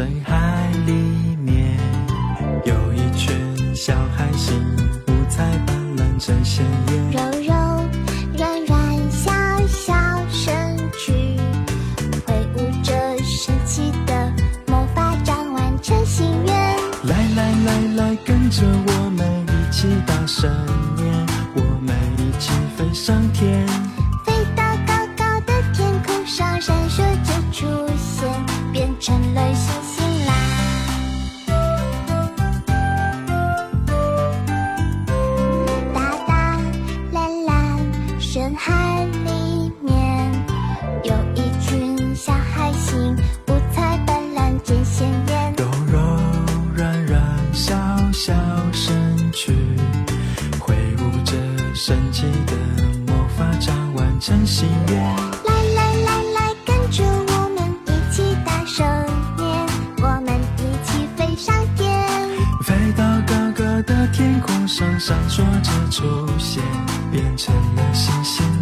深海里面有一群小海星，五彩斑斓真鲜艳。柔柔软软小小身躯，挥舞着神奇的魔法杖，完成心愿。来来来来，跟着我们一起大声念，我们一起飞上天。深海里面，有一群小海星，五彩斑斓真鲜艳。柔柔软软小小身躯，挥舞着神奇的魔法掌，完成心愿。来来来来，跟着我们一起大声念，我们一起飞上天。飞到高高的天空上，闪烁着出现，变成了星星。